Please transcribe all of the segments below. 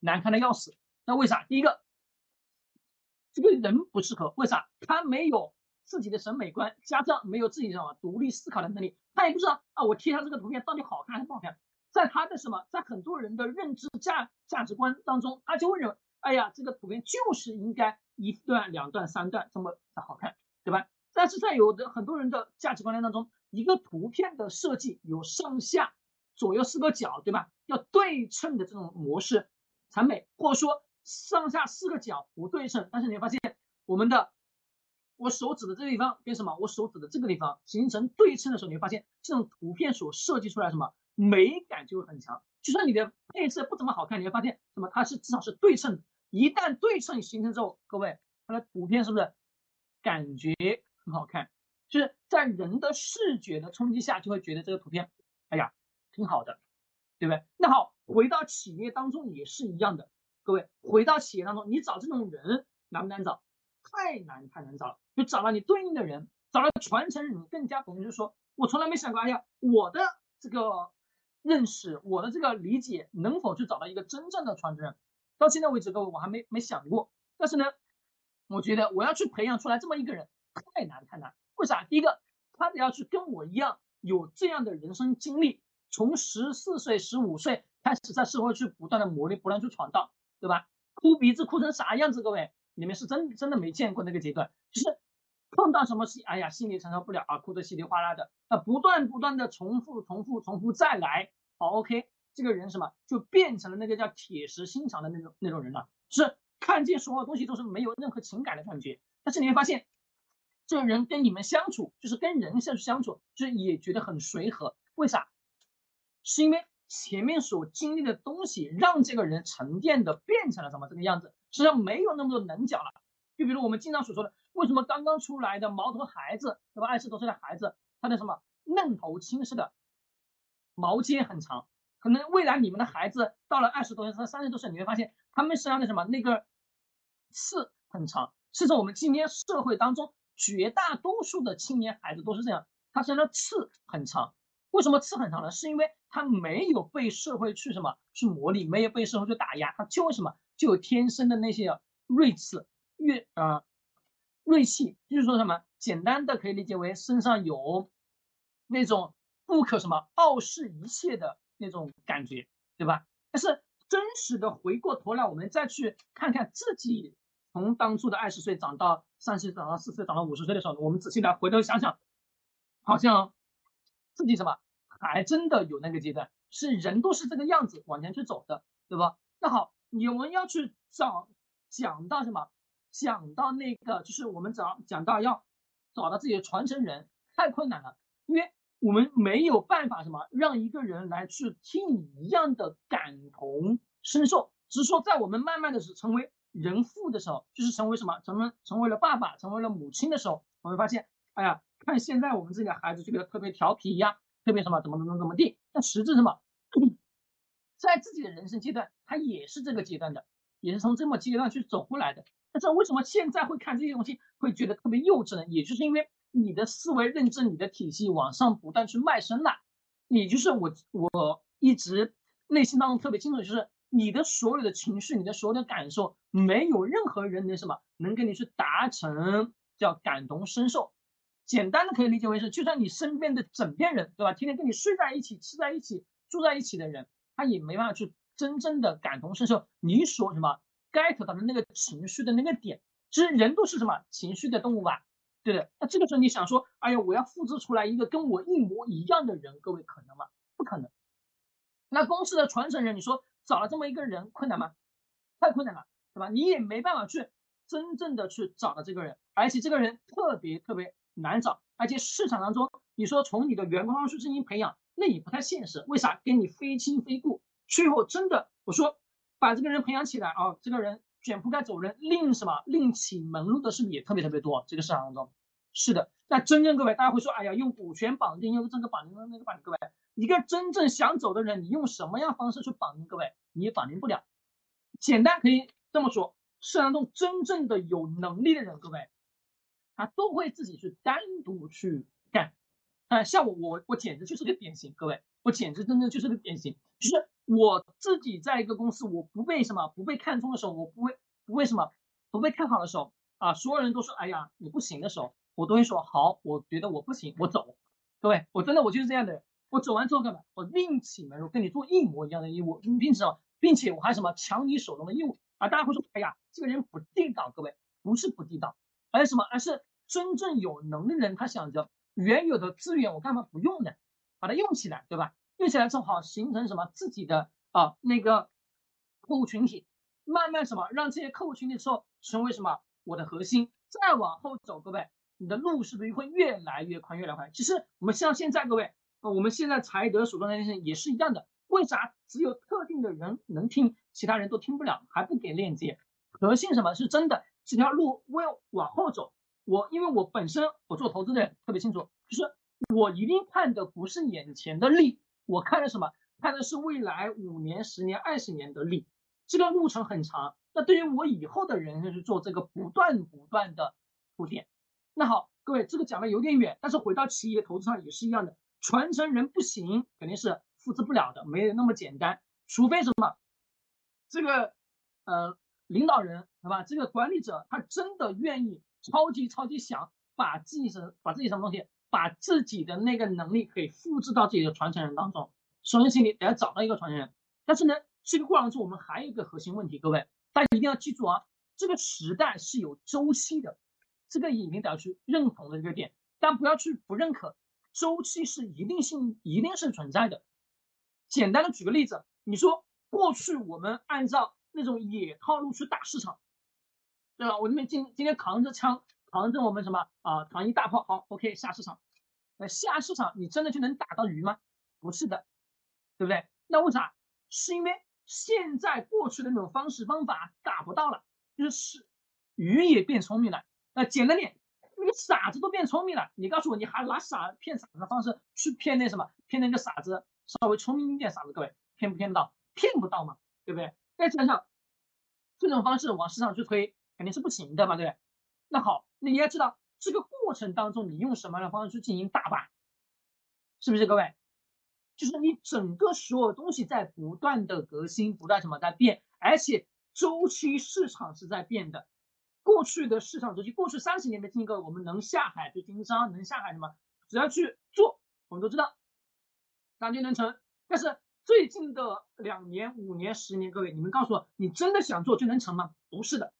难看的要死。那为啥？第一个，这个人不适合，为啥？他没有自己的审美观，加上没有自己什么独立思考的能力，他也不知道啊，我贴他这个图片到底好看还是不好看。在他的什么，在很多人的认知价价值观当中，他就会认为，哎呀，这个图片就是应该一段、两段、三段这么好看，对吧？但是在有的很多人的价值观念当中，一个图片的设计有上下左右四个角，对吧？要对称的这种模式才美，或者说上下四个角不对称，但是你会发现我们的我手指的这个地方跟什么？我手指的这个地方形成对称的时候，你会发现这种图片所设计出来什么？美感就会很强，就算你的配色不怎么好看，你会发现什么？它是至少是对称的。一旦对称形成之后，各位，它的图片是不是感觉很好看？就是在人的视觉的冲击下，就会觉得这个图片，哎呀，挺好的，对不对？那好，回到企业当中也是一样的，各位，回到企业当中，你找这种人难不难找？太难太难找了。就找到你对应的人，找到传承人更加可能就是说我从来没想过，哎呀，我的这个。认识我的这个理解能否去找到一个真正的传承人？到现在为止，各位我还没没想过。但是呢，我觉得我要去培养出来这么一个人太难太难。为啥？第一个，他得要去跟我一样有这样的人生经历，从十四岁、十五岁开始在社会去不断的磨砺、不断去闯荡，对吧？哭鼻子哭成啥样子？各位，你们是真真的没见过那个阶段，就是碰到什么事，哎呀，心里承受不了啊，哭得稀里哗啦的啊，不断不断的重复、重复、重复再来。好，OK，这个人什么就变成了那个叫铁石心肠的那种那种人了，是看见所有东西都是没有任何情感的感觉。但是你会发现，这个人跟你们相处，就是跟人相相处，就是也觉得很随和。为啥？是因为前面所经历的东西，让这个人沉淀的变成了什么这个样子，实际上没有那么多棱角了。就比如我们经常所说的，为什么刚刚出来的毛头孩子，对吧？二十多岁的孩子，他的什么嫩头青似的。毛尖很长，可能未来你们的孩子到了二十多岁、三十多岁，你会发现他们身上的什么那个刺很长。其实我们今天社会当中绝大多数的青年孩子都是这样，他身上的刺很长。为什么刺很长呢？是因为他没有被社会去什么去磨砺，没有被社会去打压，他就为什么就有天生的那些锐刺、锐啊锐气，就是说什么简单的可以理解为身上有那种。不可什么傲视一切的那种感觉，对吧？但是真实的回过头来，我们再去看看自己从当初的二十岁长到三十，长到四十岁，长到五十岁的时候，我们仔细来回头想想，好像自己什么还真的有那个阶段，是人都是这个样子往前去走的，对吧？那好，你们要去找讲到什么？讲到那个就是我们讲讲到要找到自己的传承人，太困难了，因为。我们没有办法什么让一个人来去听你一样的感同身受，只是说在我们慢慢的是成为人父的时候，就是成为什么，成为成为了爸爸，成为了母亲的时候，我会发现，哎呀，看现在我们自己的孩子就觉得特别调皮呀，特别什么怎么怎么怎么地，但实质什么，在自己的人生阶段，他也是这个阶段的，也是从这么阶段去走过来的。那这为什么现在会看这些东西会觉得特别幼稚呢？也就是因为。你的思维认知、你的体系往上不断去迈升了，你就是我，我一直内心当中特别清楚，就是你的所有的情绪、你的所有的感受，没有任何人能什么能跟你去达成叫感同身受。简单的可以理解为是，就算你身边的枕边人，对吧？天天跟你睡在一起、吃在一起、住在一起的人，他也没办法去真正的感同身受你所什么 get 到的那个情绪的那个点。其实人都是什么情绪的动物吧？对的，那这个时候你想说，哎呀，我要复制出来一个跟我一模一样的人，各位可能吗？不可能。那公司的传承人，你说找了这么一个人困难吗？太困难了，对吧？你也没办法去真正的去找到这个人，而且这个人特别特别难找，而且市场当中，你说从你的员工当中进行培养，那也不太现实。为啥？跟你非亲非故，最后真的我说把这个人培养起来啊，这个人卷铺盖走人，另什么另起门路的事也特别特别多，这个市场当中。是的，那真正各位，大家会说，哎呀，用股权绑定，用这个绑定，用那个绑定。各位，一个真正想走的人，你用什么样方式去绑定？各位，你也绑定不了。简单可以这么说，市场中真正的有能力的人，各位，他都会自己去单独去干。啊，像我，我，我简直就是个典型。各位，我简直真的就是个典型，就是我自己在一个公司，我不被什么不被看中的时候，我不会不为什么不被看好的时候啊，所有人都说哎呀你不行的时候，我都会说好，我觉得我不行，我走。各位，我真的我就是这样的人，我走完之后干嘛？我另起门路跟你做一模一样的业务，并且并且我还什么抢你手中的业务啊？大家会说哎呀这个人不地道，各位不是不地道，而是什么？而是真正有能力的人，他想着原有的资源我干嘛不用呢？把它用起来，对吧？用起来正好形成什么自己的啊那个客户群体，慢慢什么让这些客户群体之后成为什么我的核心，再往后走，各位，你的路是不是会越来越宽，越来越宽？其实我们像现在各位，我们现在才德手中的那些也是一样的，为啥只有特定的人能听，其他人都听不了，还不给链接？核心什么是真的？这条路我要往后走，我因为我本身我做投资的人特别清楚，就是。我一定看的不是眼前的利，我看的什么？看的是未来五年、十年、二十年的利。这个路程很长，那对于我以后的人生去做这个不断不断的铺垫。那好，各位，这个讲的有点远，但是回到企业投资上也是一样的，传承人不行，肯定是复制不了的，没有那么简单。除非什么，这个呃领导人对吧？这个管理者他真的愿意超级超级想把自己什把自己什么东西。把自己的那个能力可以复制到自己的传承人当中。首先，请你得要找到一个传承人。但是呢，这个过程中我们还有一个核心问题，各位大家一定要记住啊，这个时代是有周期的，这个一定得要去认同的这个点，但不要去不认可。周期是一定性，一定是存在的。简单的举个例子，你说过去我们按照那种野套路去打市场，对吧？我这边今今天扛着枪。扛着我们什么啊？扛一大炮，好，OK，下市场。那下市场，你真的就能打到鱼吗？不是的，对不对？那为啥？是因为现在过去的那种方式方法打不到了，就是鱼也变聪明了。那简单点，那个傻子都变聪明了。你告诉我，你还拿傻骗傻子的方式去骗那什么？骗那个傻子稍微聪明一点傻子，各位骗不骗得到？骗不到嘛，对不对？再想想，这种方式往市场去推肯定是不行的嘛，对不对？那好。那你要知道这个过程当中，你用什么样的方式去进行打败，是不是各位？就是你整个所有东西在不断的革新，不断什么在变，而且周期市场是在变的。过去的市场周期，过去三十年的经过，我们能下海去经商，能下海什么？只要去做，我们都知道，那就能成。但是最近的两年、五年、十年，各位，你们告诉我，你真的想做就能成吗？不是的，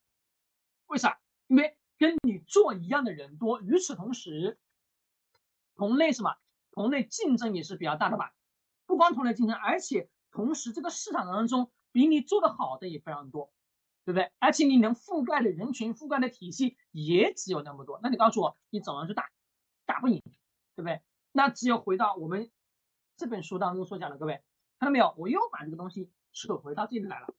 为啥？因为。跟你做一样的人多，与此同时，同类什么？同类竞争也是比较大的吧？不光同类竞争，而且同时这个市场当中比你做的好的也非常多，对不对？而且你能覆盖的人群、覆盖的体系也只有那么多。那你告诉我，你怎么去打？打不赢，对不对？那只有回到我们这本书当中所讲的，各位看到没有？我又把这个东西扯回到这里来了。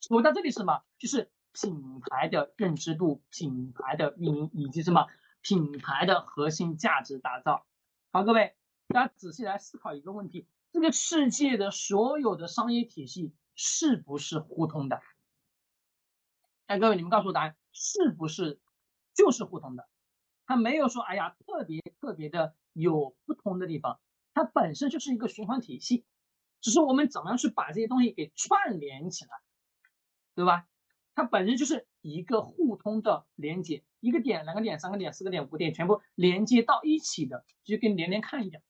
扯到这里是什么？就是。品牌的认知度、品牌的运营以及什么品牌的核心价值打造。好，各位，大家仔细来思考一个问题：这个世界的所有的商业体系是不是互通的？哎，各位，你们告诉我答案，是不是就是互通的？它没有说，哎呀，特别特别的有不同的地方，它本身就是一个循环体系，只是我们怎么样去把这些东西给串联起来，对吧？它本身就是一个互通的连接，一个点、两个点、三个点、四个点、五个点，全部连接到一起的，就跟连连看一样，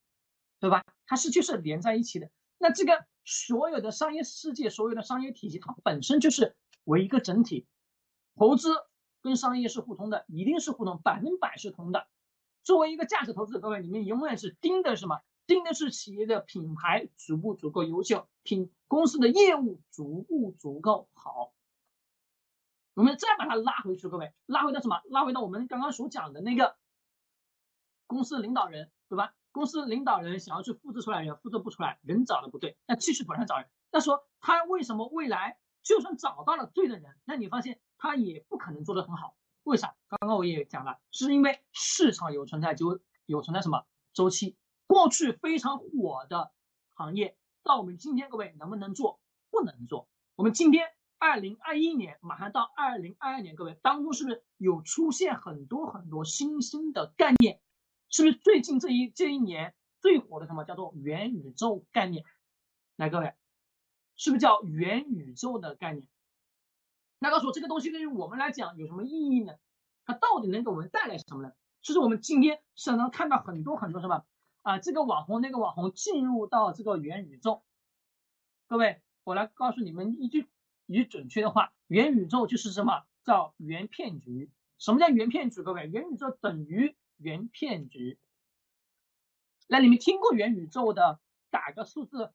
对吧？它是就是连在一起的。那这个所有的商业世界、所有的商业体系，它本身就是为一个整体，投资跟商业是互通的，一定是互通，百分百是通的。作为一个价值投资者，各位，你们永远是盯的什么？定的是企业的品牌足不足够优秀，品公司的业务足不足够好。我们再把它拉回去，各位，拉回到什么？拉回到我们刚刚所讲的那个公司领导人，对吧？公司领导人想要去复制出来人，复制不出来，人找的不对，那继续不断找人。那说他为什么未来就算找到了对的人，那你发现他也不可能做得很好？为啥？刚刚我也讲了，是因为市场有存在就有存在什么周期？过去非常火的行业，到我们今天各位能不能做？不能做。我们今天。二零二一年马上到二零二二年，各位当中是不是有出现很多很多新兴的概念？是不是最近这一这一年最火的什么叫做元宇宙概念？来，各位，是不是叫元宇宙的概念？那告诉我这个东西对于我们来讲有什么意义呢？它到底能给我们带来什么呢？其实我们今天常常看到很多很多什么啊，这个网红那个网红进入到这个元宇宙。各位，我来告诉你们一句一句准确的话，元宇宙就是什么叫元骗局？什么叫元骗局？各位，元宇宙等于元骗局。那你们听过元宇宙的？打个数字